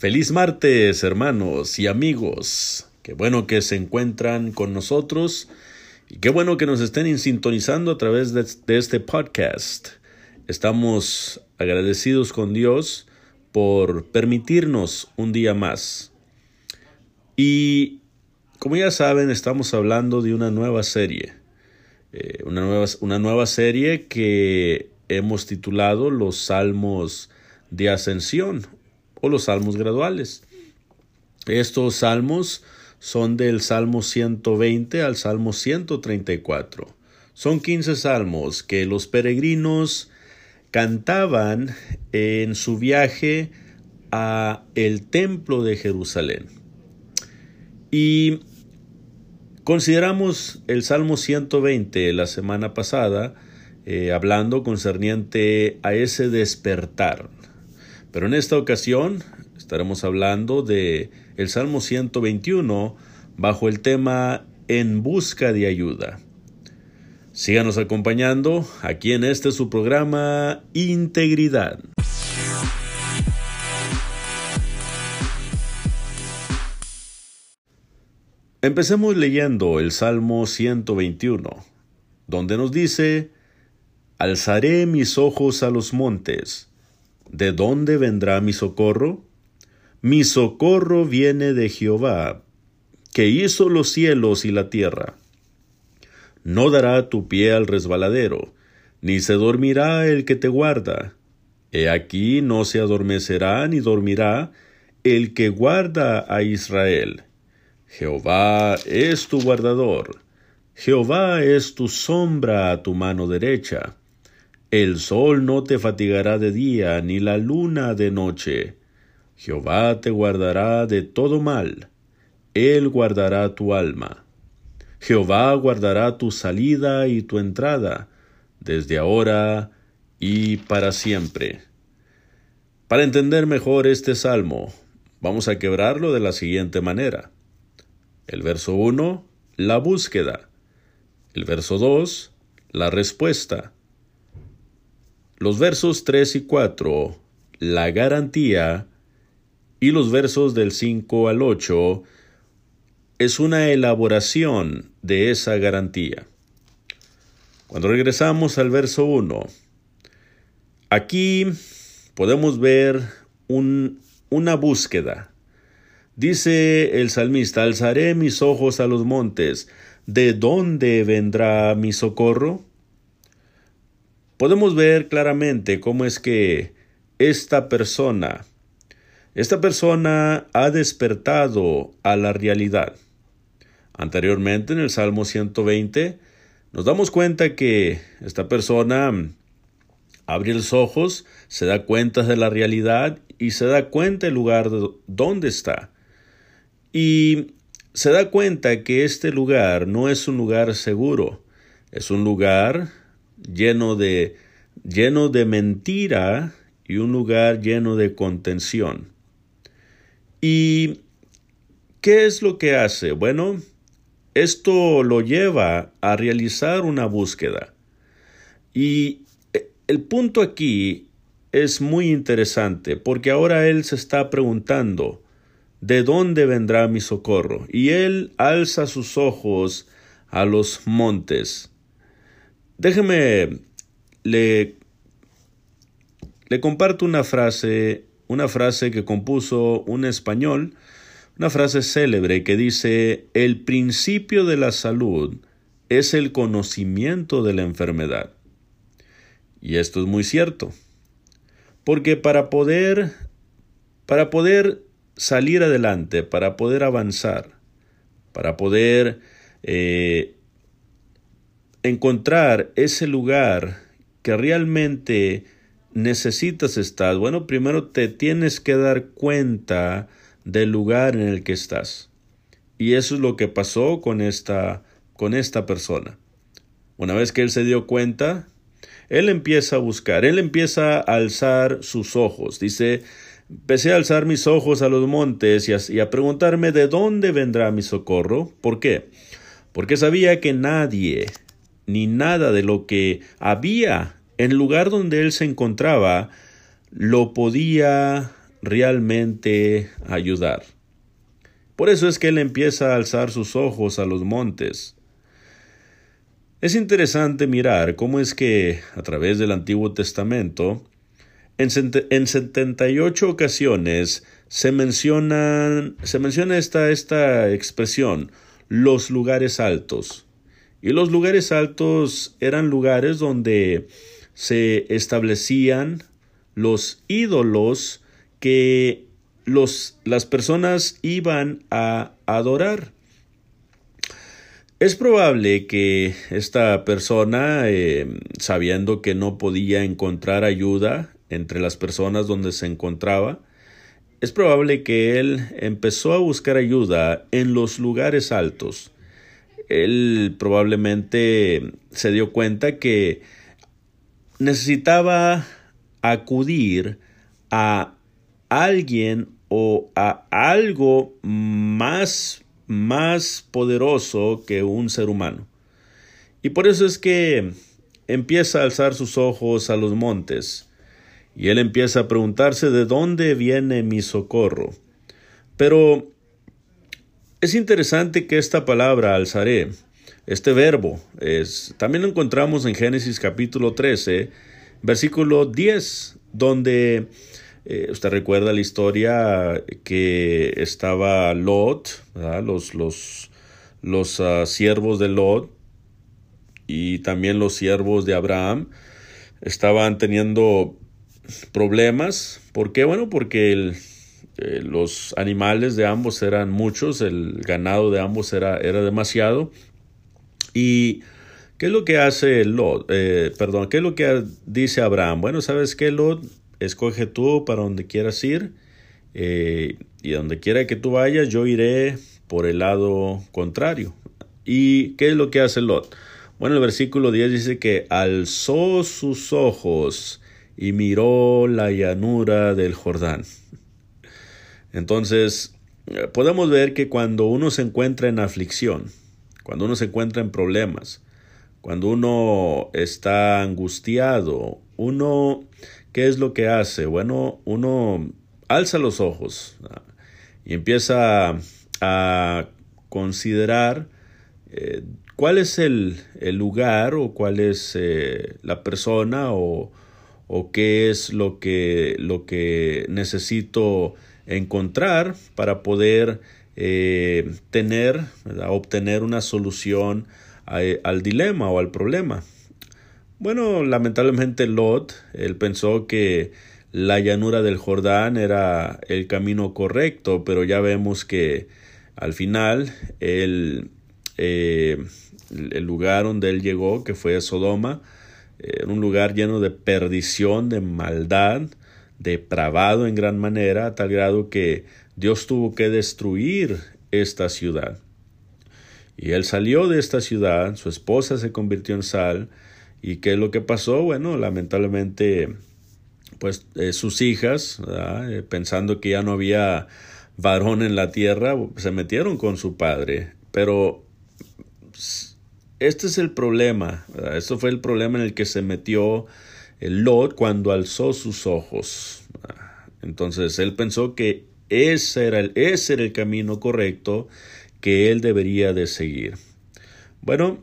Feliz martes, hermanos y amigos. Qué bueno que se encuentran con nosotros y qué bueno que nos estén sintonizando a través de, este podcast. Estamos agradecidos con Dios por permitirnos un día más. Y como ya saben, estamos hablando de una nueva serie. Eh, una, nueva, una nueva serie que hemos titulado Los Salmos de Ascensión o los salmos graduales. Estos salmos son del Salmo 120 al Salmo 134. Son 15 salmos que los peregrinos cantaban en su viaje a el templo de Jerusalén. Y consideramos el Salmo 120 la semana pasada, eh, hablando concerniente a ese despertar, pero en esta ocasión estaremos hablando de el Salmo 121 bajo el tema En busca de ayuda. Síganos acompañando aquí en este su programa Integridad. Empecemos leyendo el Salmo 121, donde nos dice, Alzaré mis ojos a los montes ¿De dónde vendrá mi socorro? Mi socorro viene de Jehová, que hizo los cielos y la tierra. No dará tu pie al resbaladero, ni se dormirá el que te guarda. He aquí no se adormecerá ni dormirá el que guarda a Israel. Jehová es tu guardador, Jehová es tu sombra a tu mano derecha. El sol no te fatigará de día, ni la luna de noche. Jehová te guardará de todo mal. Él guardará tu alma. Jehová guardará tu salida y tu entrada, desde ahora y para siempre. Para entender mejor este salmo, vamos a quebrarlo de la siguiente manera. El verso 1, la búsqueda. El verso 2, la respuesta. Los versos 3 y 4, la garantía, y los versos del 5 al 8, es una elaboración de esa garantía. Cuando regresamos al verso 1, aquí podemos ver un, una búsqueda. Dice el salmista, alzaré mis ojos a los montes, ¿de dónde vendrá mi socorro? Podemos ver claramente cómo es que esta persona, esta persona ha despertado a la realidad. Anteriormente en el Salmo 120 nos damos cuenta que esta persona abre los ojos, se da cuenta de la realidad y se da cuenta del lugar donde está. Y se da cuenta que este lugar no es un lugar seguro, es un lugar lleno de, lleno de mentira y un lugar lleno de contención. ¿Y qué es lo que hace? Bueno, esto lo lleva a realizar una búsqueda. Y el punto aquí es muy interesante porque ahora él se está preguntando, ¿de dónde vendrá mi socorro? Y él alza sus ojos a los montes. Déjeme, le, comparto una frase, una frase que compuso un español, una frase célebre que dice, el principio de la salud es el conocimiento de la enfermedad. Y esto es muy cierto, porque para poder, para poder salir adelante, para poder avanzar, para poder eh, encontrar ese lugar que realmente necesitas estar, bueno, primero te tienes que dar cuenta del lugar en el que estás. Y eso es lo que pasó con esta, con esta persona. Una vez que él se dio cuenta, él empieza a buscar, él empieza a alzar sus ojos. Dice, empecé a alzar mis ojos a los montes y a, y a preguntarme de dónde vendrá mi socorro. ¿Por qué? Porque sabía que nadie, ni nada de lo que había en el lugar donde él se encontraba lo podía realmente ayudar. Por eso es que él empieza a alzar sus ojos a los montes. Es interesante mirar cómo es que, a través del Antiguo Testamento, en, 78 ocasiones se, mencionan, se menciona esta, esta expresión, los lugares altos. Y los lugares altos eran lugares donde se establecían los ídolos que los, las personas iban a adorar. Es probable que esta persona, eh, sabiendo que no podía encontrar ayuda entre las personas donde se encontraba, es probable que él empezó a buscar ayuda en los lugares altos. Él probablemente se dio cuenta que necesitaba acudir a alguien o a algo más más poderoso que un ser humano. Y por eso es que empieza a alzar sus ojos a los montes, y él empieza a preguntarse de dónde viene mi socorro. Pero es interesante que esta palabra alzaré, este verbo, es, también lo encontramos en Génesis capítulo 13, versículo 10, donde eh, usted recuerda la historia que estaba Lot, los, los, los ah, siervos de Lot y también los siervos de Abraham estaban teniendo problemas. ¿Por qué? Bueno, porque eh, los animales de ambos eran muchos, el ganado de ambos era, era demasiado. ¿Y qué es lo que hace Lot? Eh, perdón, ¿qué es lo que dice Abraham? Bueno, ¿sabes qué, Lot? Escoge tú para donde quieras ir. Eh, y donde quiera que tú vayas, yo iré por el lado contrario. ¿Y qué es lo que hace Lot? Bueno, el versículo 10 dice que alzó sus ojos y miró la llanura del Jordán. Entonces, podemos ver que cuando uno se encuentra en aflicción, cuando uno se encuentra en problemas, cuando uno está angustiado, uno, ¿qué es lo que hace? Bueno, uno alza los ojos y empieza a considerar eh, cuál es el, lugar o cuál es eh, la persona o, o qué es lo que, lo que necesito encontrar para poder eh, tener, obtener una solución al dilema o al problema. Bueno, lamentablemente Lot, él pensó que la llanura del Jordán era el camino correcto, pero ya vemos que al final el, eh, el lugar donde él llegó, que fue Sodoma, era un lugar lleno de perdición, de maldad, depravado en gran manera, a tal grado que Dios tuvo que destruir esta ciudad. Y él salió de esta ciudad, su esposa se convirtió en sal, y qué es lo que pasó? Bueno, lamentablemente, pues eh, sus hijas, eh, pensando que ya no había varón en la tierra, se metieron con su padre, pero este es el problema. Eso fue el problema en el que se metió Lot cuando alzó sus ojos. Entonces él pensó que ese era el, ese era el camino correcto que él debería de seguir. Bueno,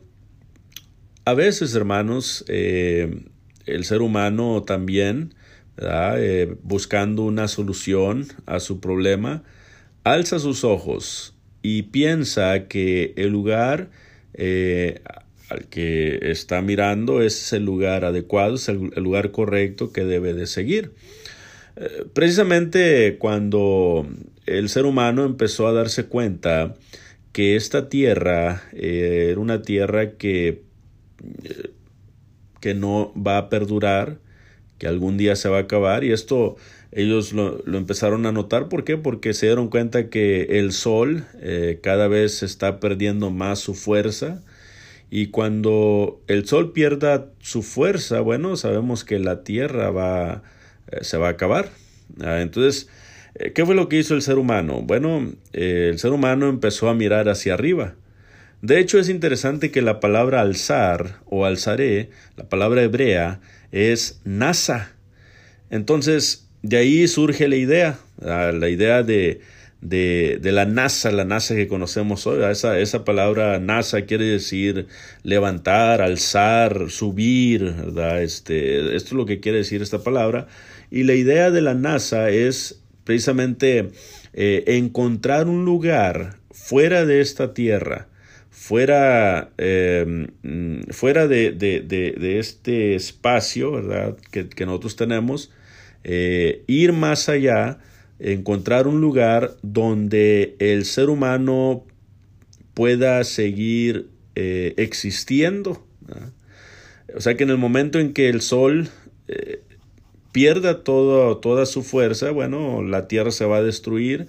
a veces, hermanos, eh, el ser humano también, eh, buscando una solución a su problema, alza sus ojos y piensa que el lugar eh, al que está mirando es el lugar adecuado, es el, lugar correcto que debe de seguir. Eh, precisamente cuando el ser humano empezó a darse cuenta que esta tierra eh, era una tierra que, que no va a perdurar, que algún día se va a acabar, y esto ellos lo, empezaron a notar. ¿Por qué? Porque se dieron cuenta que el sol cada vez está perdiendo más su fuerza, y cuando el sol pierda su fuerza, bueno, sabemos que la tierra va, eh, se va a acabar. Ah, entonces, eh, ¿qué fue lo que hizo el ser humano? Bueno, eh, el ser humano empezó a mirar hacia arriba. De hecho, es interesante que la palabra alzar o alzaré, la palabra hebrea, es nasa. Entonces, de ahí surge la idea, la idea de, de, la NASA, la NASA que conocemos hoy. Esa, esa palabra NASA quiere decir levantar, alzar, subir, ¿verdad? Este, esto es lo que quiere decir esta palabra. Y la idea de la NASA es precisamente eh, encontrar un lugar fuera de esta tierra, fuera, em, fuera de, de, de, este espacio ¿verdad? Que, que nosotros tenemos, eh, ir más allá encontrar un lugar donde el ser humano pueda seguir eh, existiendo. O sea que en el momento en que el sol eh, pierda toda su fuerza, bueno, la Tierra se va a destruir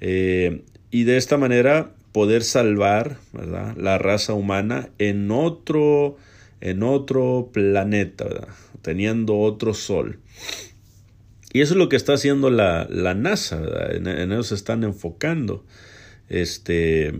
eh, y de esta manera poder salvar la raza humana en otro, en otro planeta, teniendo otro sol. Y eso es lo que está haciendo la, la NASA, en, eso se están enfocando. Este,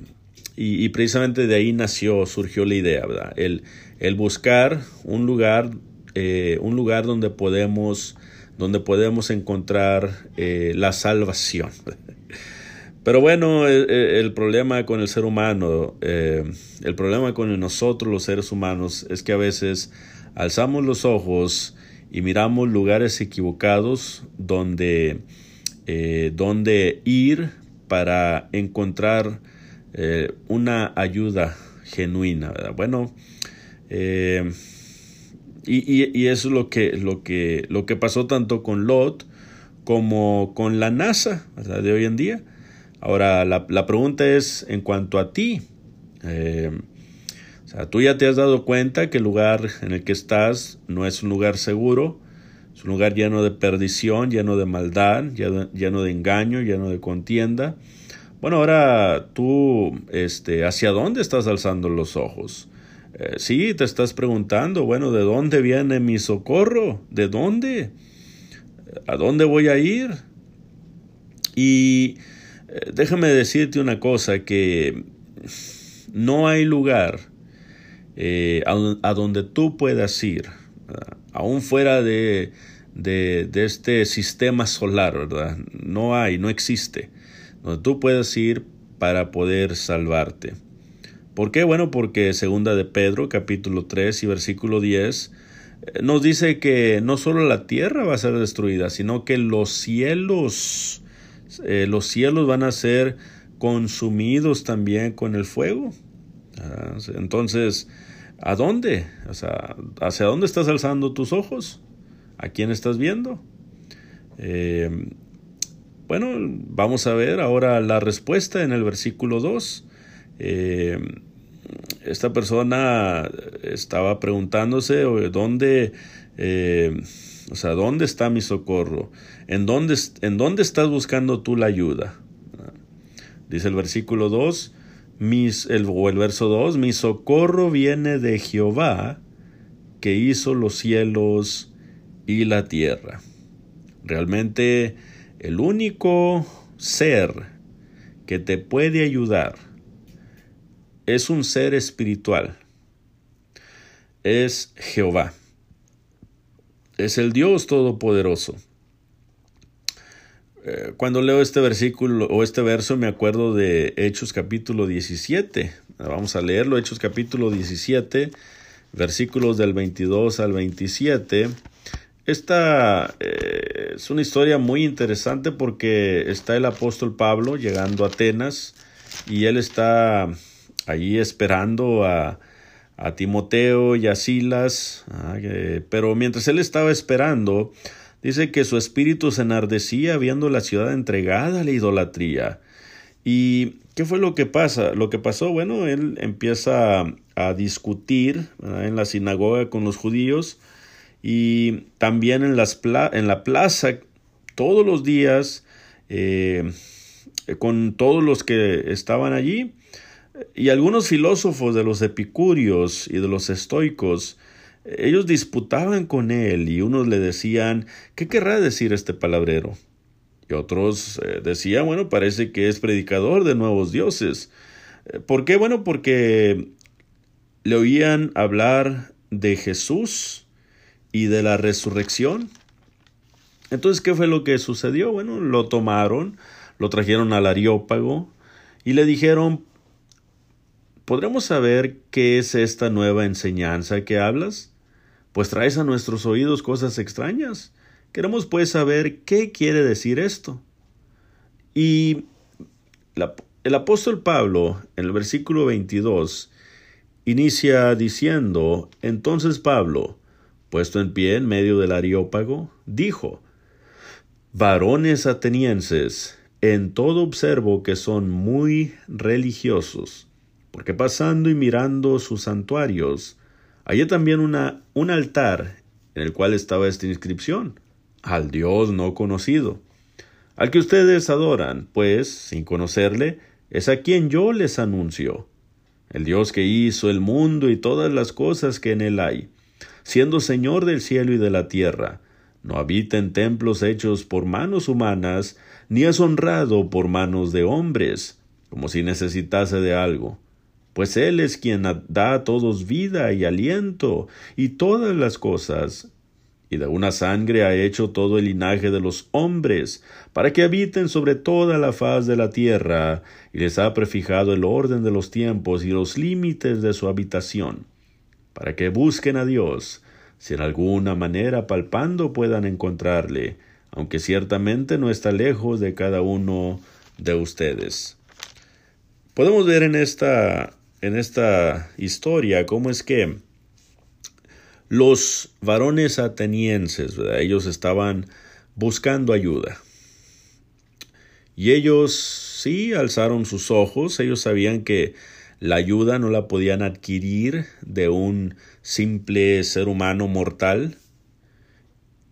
y, precisamente de ahí nació, surgió la idea, ¿verdad? El, el buscar un lugar, eh, un lugar donde podemos, donde podemos encontrar eh, la salvación. Pero bueno, el, el, problema con el ser humano, eh, el problema con nosotros los seres humanos es que a veces alzamos los ojos y miramos lugares equivocados donde, eh, donde ir para encontrar eh, una ayuda genuina. Bueno, eh, y, y, eso es lo que, lo, que, lo que pasó tanto con Lot como con la NASA de hoy en día. Ahora, la, la, pregunta es en cuanto a ti. O sea, tú ya te has dado cuenta que el lugar en el que estás no es un lugar seguro, es un lugar lleno de perdición, lleno de maldad, lleno, de engaño, lleno de contienda. Bueno, ahora tú, este, ¿hacia dónde estás alzando los ojos? Eh, sí, te estás preguntando, bueno, ¿de dónde viene mi socorro? ¿De dónde? ¿A dónde voy a ir? Y eh, déjame decirte una cosa, que no hay lugar eh, a, donde tú puedas ir, aún fuera de, de, este sistema solar, ¿verdad? No hay, no existe, donde tú puedas ir para poder salvarte. ¿Por qué? Bueno, porque segunda de Pedro, capítulo 3 y versículo 10, eh, nos dice que no solo la tierra va a ser destruida, sino que los cielos, eh, los cielos van a ser consumidos también con el fuego. Ah, entonces, ¿A dónde? O sea, ¿hacia dónde estás alzando tus ojos? ¿A quién estás viendo? Eh, bueno, vamos a ver ahora la respuesta en el versículo 2. Eh, esta persona estaba preguntándose dónde, eh, o sea, ¿dónde está mi socorro? ¿En dónde, ¿En dónde estás buscando tú la ayuda? Dice el versículo 2, mis, el, el verso 2, mi socorro viene de Jehová, que hizo los cielos y la tierra. Realmente el único ser que te puede ayudar es un ser espiritual. Es Jehová. Es el Dios Todopoderoso. Eh, cuando leo este versículo o este verso me acuerdo de Hechos capítulo 17. Vamos a leerlo, Hechos capítulo 17, versículos del 22 al 27. Esta eh, es una historia muy interesante porque está el apóstol Pablo llegando a Atenas y él está allí esperando a, a Timoteo y a Silas, ah, pero mientras él estaba esperando, Dice que su espíritu se enardecía viendo la ciudad entregada a la idolatría. ¿Y qué fue lo que pasa? Lo que pasó, bueno, él empieza a discutir en la sinagoga con los judíos y también en, las en la plaza todos los días eh, con todos los que estaban allí. Y algunos filósofos de los epicúreos y de los estoicos ellos disputaban con él y unos le decían, ¿qué querrá decir este palabrero? Y otros eh, decían, bueno, parece que es predicador de nuevos dioses. Eh, ¿Por qué? Bueno, porque le oían hablar de Jesús y de la resurrección. Entonces, ¿qué fue lo que sucedió? Bueno, lo tomaron, lo trajeron al Areópago y le dijeron, ¿podremos saber qué es esta nueva enseñanza que hablas? Pues traes a nuestros oídos cosas extrañas. Queremos pues saber qué quiere decir esto. Y el apóstol Pablo, en el versículo 22, inicia diciendo, entonces Pablo, puesto en pie en medio del Areópago, dijo, Varones atenienses, en todo observo que son muy religiosos, porque pasando y mirando sus santuarios, hallé también un altar en el cual estaba esta inscripción, al Dios no conocido, al que ustedes adoran, pues, sin conocerle, es a quien yo les anuncio, el Dios que hizo el mundo y todas las cosas que en él hay, siendo Señor del cielo y de la tierra, no habita en templos hechos por manos humanas, ni es honrado por manos de hombres, como si necesitase de algo, pues Él es quien da a todos vida y aliento y todas las cosas, y de una sangre ha hecho todo el linaje de los hombres, para que habiten sobre toda la faz de la tierra, y les ha prefijado el orden de los tiempos y los límites de su habitación, para que busquen a Dios, si en alguna manera palpando puedan encontrarle, aunque ciertamente no está lejos de cada uno de ustedes. Podemos ver en esta, en esta historia cómo es que los varones atenienses, ellos estaban buscando ayuda. Y ellos sí alzaron sus ojos, ellos sabían que la ayuda no la podían adquirir de un simple ser humano mortal.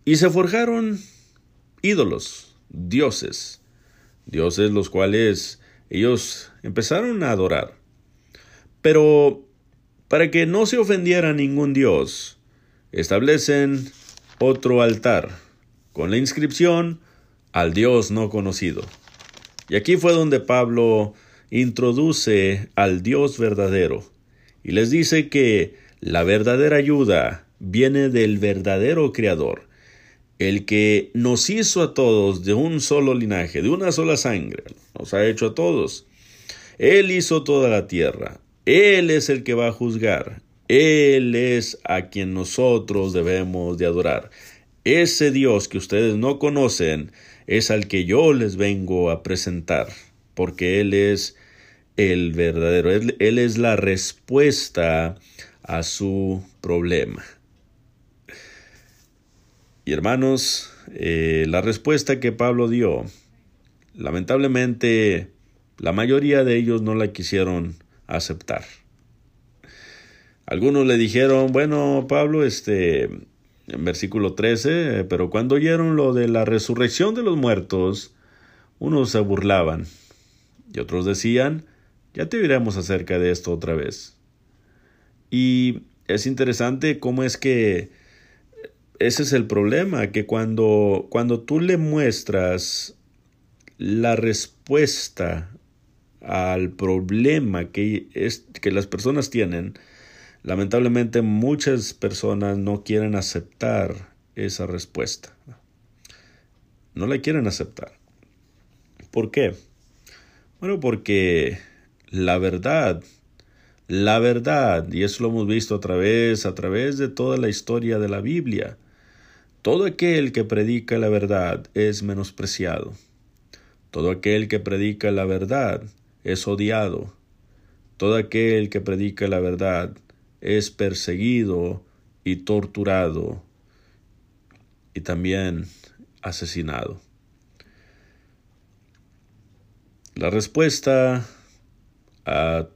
Y se forjaron ídolos, dioses, dioses los cuales ellos empezaron a adorar. Pero para que no se ofendiera ningún dios, establecen otro altar con la inscripción al Dios no conocido. Y aquí fue donde Pablo introduce al Dios verdadero y les dice que la verdadera ayuda viene del verdadero Creador, el que nos hizo a todos de un solo linaje, de una sola sangre, nos ha hecho a todos. Él hizo toda la tierra, Él es el que va a juzgar, Él es a quien nosotros debemos de adorar. Ese Dios que ustedes no conocen es al que yo les vengo a presentar, porque Él es el verdadero, Él, es la respuesta a su problema. Y hermanos, eh, la respuesta que Pablo dio, lamentablemente la mayoría de ellos no la quisieron aceptar. Algunos le dijeron, bueno, Pablo, este, en versículo 13, pero cuando oyeron lo de la resurrección de los muertos, unos se burlaban y otros decían, ya te diremos acerca de esto otra vez. Y es interesante cómo es que ese es el problema, que cuando, cuando tú le muestras la respuesta al problema que, es, que las personas tienen, lamentablemente muchas personas no quieren aceptar esa respuesta. No la quieren aceptar. ¿Por qué? Bueno, porque la verdad, la verdad, y eso lo hemos visto a través, a través de toda la historia de la Biblia. Todo aquel que predica la verdad es menospreciado. Todo aquel que predica la verdad es odiado. Todo aquel que predica la verdad es perseguido y torturado y también asesinado. La respuesta a,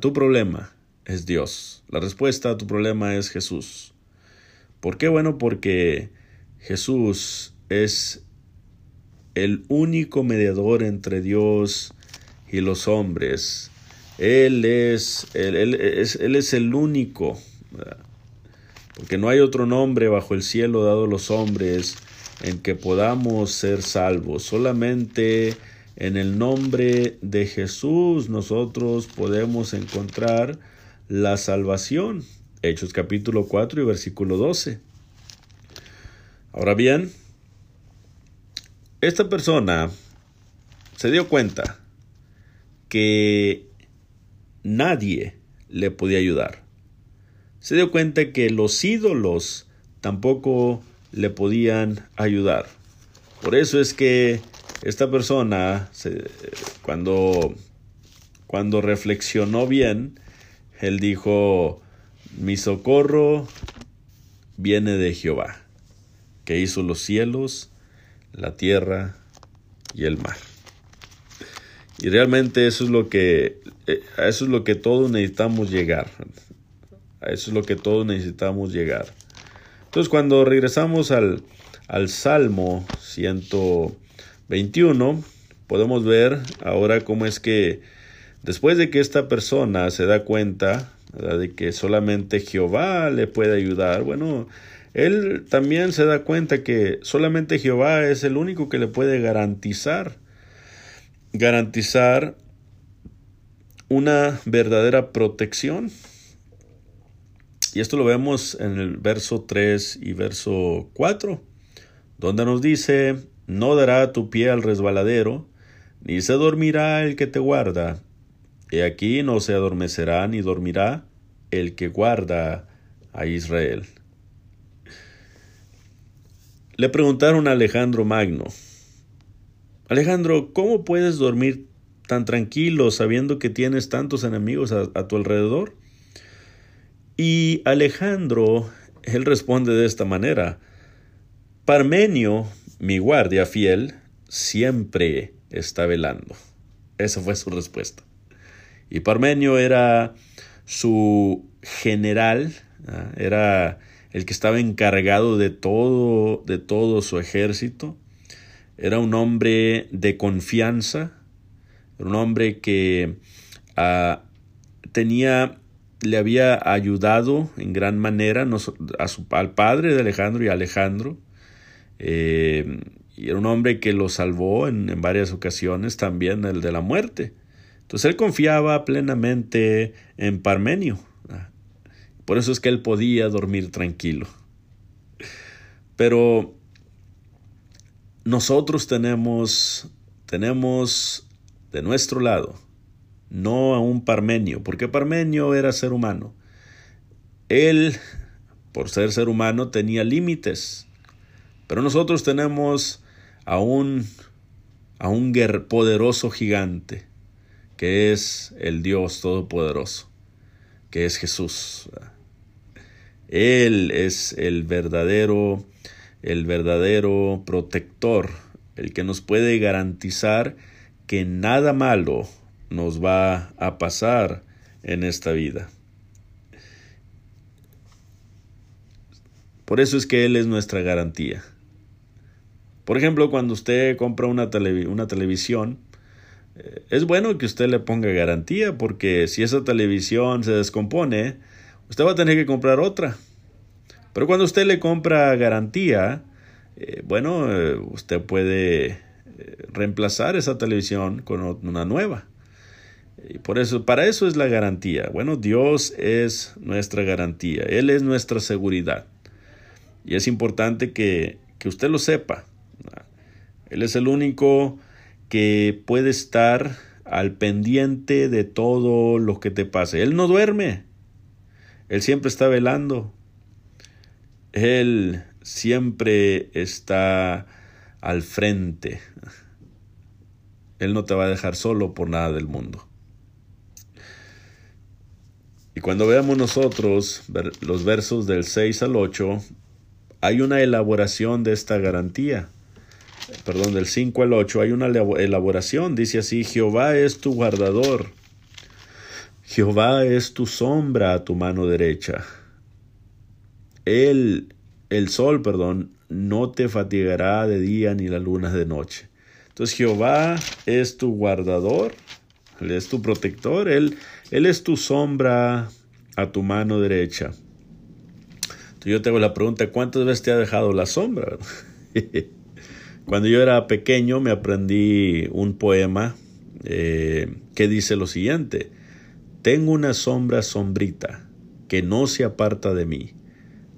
tu problema es Dios. La respuesta a tu problema es Jesús. ¿Por qué? Bueno, porque Jesús es el único mediador entre Dios y los hombres. Él es, él, es, él es el único, porque no hay otro nombre bajo el cielo dado a los hombres en que podamos ser salvos. Solamente en el nombre de Jesús nosotros podemos encontrar la salvación. Hechos capítulo 4 y versículo 12. Ahora bien, esta persona se dio cuenta que nadie le podía ayudar. Se dio cuenta que los ídolos tampoco le podían ayudar. Por eso es que esta persona, cuando, cuando reflexionó bien, él dijo, mi socorro viene de Jehová, que hizo los cielos, la tierra y el mar. Y realmente eso es lo que eh, eso es lo que todos necesitamos llegar. A eso es lo que todos necesitamos llegar. Entonces, cuando regresamos al, al Salmo 121, podemos ver ahora cómo es que después de que esta persona se da cuenta de que solamente Jehová le puede ayudar, bueno, él también se da cuenta que solamente Jehová es el único que le puede garantizar, garantizar una verdadera protección y esto lo vemos en el verso 3 y verso 4, donde nos dice, no dará tu pie al resbaladero, ni se dormirá el que te guarda. Y aquí no se adormecerá ni dormirá el que guarda a Israel. Le preguntaron a Alejandro Magno, Alejandro, ¿cómo puedes dormir tan tranquilo sabiendo que tienes tantos enemigos a, tu alrededor? Y Alejandro, él responde de esta manera, Parmenio, mi guardia fiel, siempre está velando. Esa fue su respuesta. Y Parmenio era su general, ¿ah? era el que estaba encargado de todo, de todo su ejército. Era un hombre de confianza, un hombre que ah, tenía le había ayudado en gran manera a su, al padre de Alejandro y a Alejandro. Eh, y era un hombre que lo salvó en, en, varias ocasiones también el de la muerte. Entonces él confiaba plenamente en Parmenio. Por eso es que él podía dormir tranquilo. Pero nosotros tenemos, tenemos de nuestro lado no a un Parmenio, porque Parmenio era ser humano. Él, por ser ser humano, tenía límites, pero nosotros tenemos a un, a un poderoso gigante, que es el Dios Todopoderoso, que es Jesús. Él es el verdadero, el verdadero protector, el que nos puede garantizar que nada malo nos va a pasar en esta vida. Por eso es que Él es nuestra garantía. Por ejemplo, cuando usted compra una, una televisión, eh, es bueno que usted le ponga garantía porque si esa televisión se descompone, usted va a tener que comprar otra. Pero cuando usted le compra garantía, eh, bueno, eh, usted puede reemplazar esa televisión con una nueva. Y por eso, para eso es la garantía. Bueno, Dios es nuestra garantía. Él es nuestra seguridad. Y es importante que, que usted lo sepa. Él es el único que puede estar al pendiente de todo lo que te pase. Él no duerme. Él siempre está velando. Él siempre está al frente. Él no te va a dejar solo por nada del mundo. Y cuando veamos nosotros los versos del 6 al 8, hay una elaboración de esta garantía. Perdón, del 5 al 8 hay una elaboración. Dice así, Jehová es tu guardador. Jehová es tu sombra a tu mano derecha. Él, el sol, perdón, no te fatigará de día ni la luna de noche. Entonces Jehová es tu guardador, Él es tu protector, Él él es tu sombra a tu mano derecha. Yo te hago la pregunta, ¿cuántas veces te ha dejado la sombra? Cuando yo era pequeño me aprendí un poema eh, que dice lo siguiente, tengo una sombra sombrita que no se aparta de mí.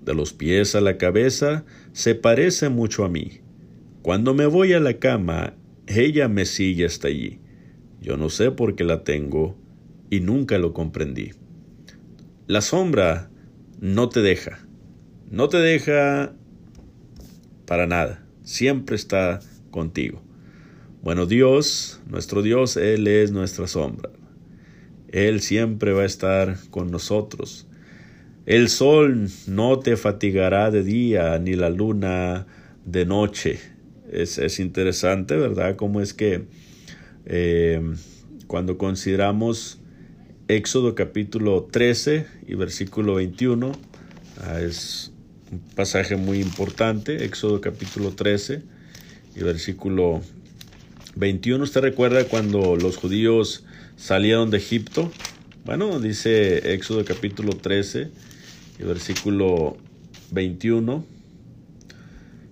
De los pies a la cabeza se parece mucho a mí. Cuando me voy a la cama, ella me sigue hasta allí. Yo no sé por qué la tengo y nunca lo comprendí. La sombra no te deja, no te deja para nada, siempre está contigo. Bueno, Dios, nuestro Dios, Él es nuestra sombra. Él siempre va a estar con nosotros. El sol no te fatigará de día, ni la luna de noche. Es, interesante, ¿verdad? Cómo es que eh, cuando consideramos Éxodo capítulo 13 y versículo 21, ah, es un pasaje muy importante, Éxodo capítulo 13 y versículo 21. ¿Usted recuerda cuando los judíos salieron de Egipto? Bueno, dice Éxodo capítulo 13 versículo 21.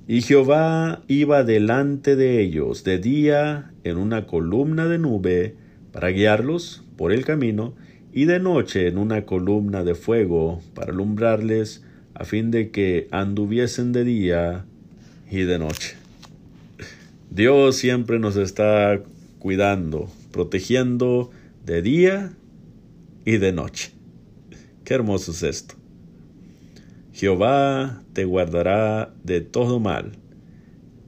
Y Jehová iba delante de ellos de día en una columna de nube para guiarlos por el camino, y de noche en una columna de fuego para alumbrarles, a fin de que anduviesen de día y de noche. Dios siempre nos está cuidando, protegiendo de día y de noche. Qué hermoso es esto. Jehová te guardará de todo mal.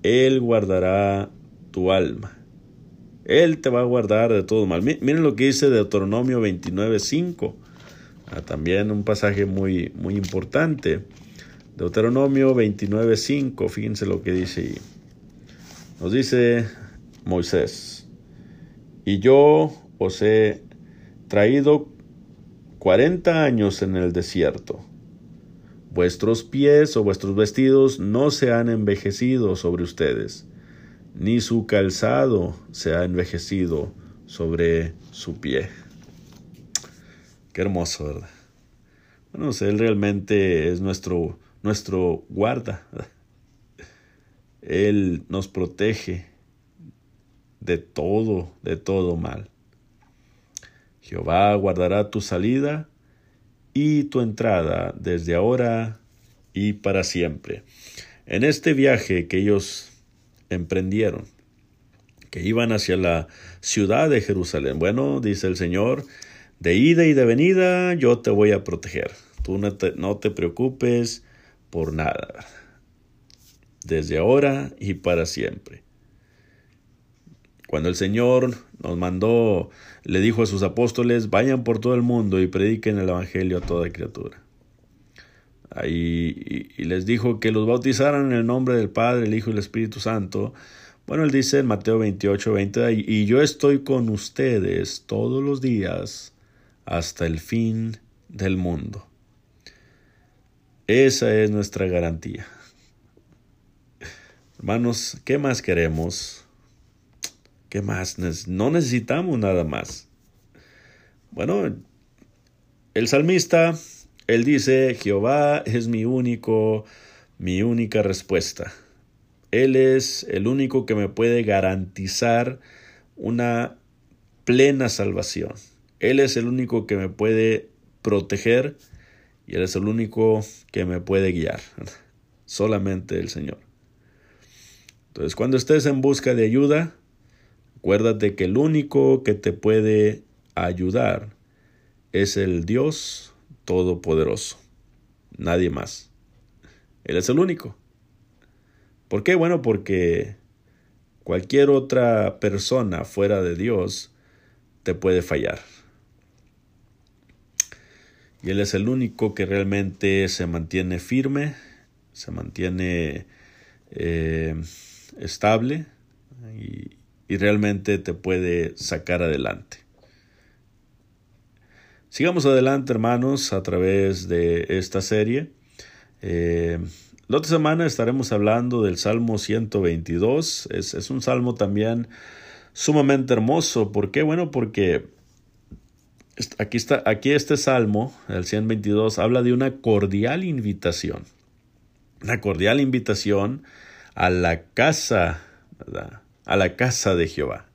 Él guardará tu alma. Él te va a guardar de todo mal. Miren lo que dice Deuteronomio 29.5. Ah, también un pasaje muy, muy importante. Deuteronomio 29.5. Fíjense lo que dice ahí. Nos dice Moisés, y yo os he traído cuarenta años en el desierto. Vuestros pies o vuestros vestidos no se han envejecido sobre ustedes, ni su calzado se ha envejecido sobre su pie. Qué hermoso, ¿verdad? Bueno, Él realmente es nuestro, nuestro guarda. Él nos protege de todo, de todo mal. Jehová guardará tu salida y tu entrada desde ahora y para siempre. En este viaje que ellos emprendieron, que iban hacia la ciudad de Jerusalén, bueno, dice el Señor, de ida y de venida yo te voy a proteger. Tú no te, no te preocupes por nada desde ahora y para siempre. Cuando el Señor nos mandó, le dijo a sus apóstoles, vayan por todo el mundo y prediquen el Evangelio a toda criatura. Ahí, y, les dijo que los bautizaran en el nombre del Padre, el Hijo y el Espíritu Santo. Bueno, él dice en Mateo 28, 20, y yo estoy con ustedes todos los días hasta el fin del mundo. Esa es nuestra garantía. Hermanos, ¿qué más queremos? ¿Qué más? No necesitamos nada más. Bueno, el salmista, él dice, Jehová es mi único, mi única respuesta. Él es el único que me puede garantizar una plena salvación. Él es el único que me puede proteger y Él es el único que me puede guiar. Solamente el Señor. Entonces, cuando estés en busca de ayuda, acuérdate que el único que te puede ayudar es el Dios Todopoderoso. Nadie más. Él es el único. ¿Por qué? Bueno, porque cualquier otra persona fuera de Dios te puede fallar. Y Él es el único que realmente se mantiene firme, se mantiene eh, estable y, realmente te puede sacar adelante. Sigamos adelante, hermanos, a través de esta serie. Eh, la otra semana estaremos hablando del Salmo 122. Es, es un salmo también sumamente hermoso. ¿Por qué? Bueno, porque aquí, está, aquí este salmo, el 122, habla de una cordial invitación. Una cordial invitación a la casa, a la casa de Jehová.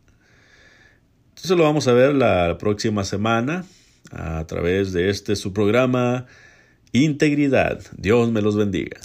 Entonces lo vamos a ver la próxima semana a través de este su programa Integridad. Dios me los bendiga.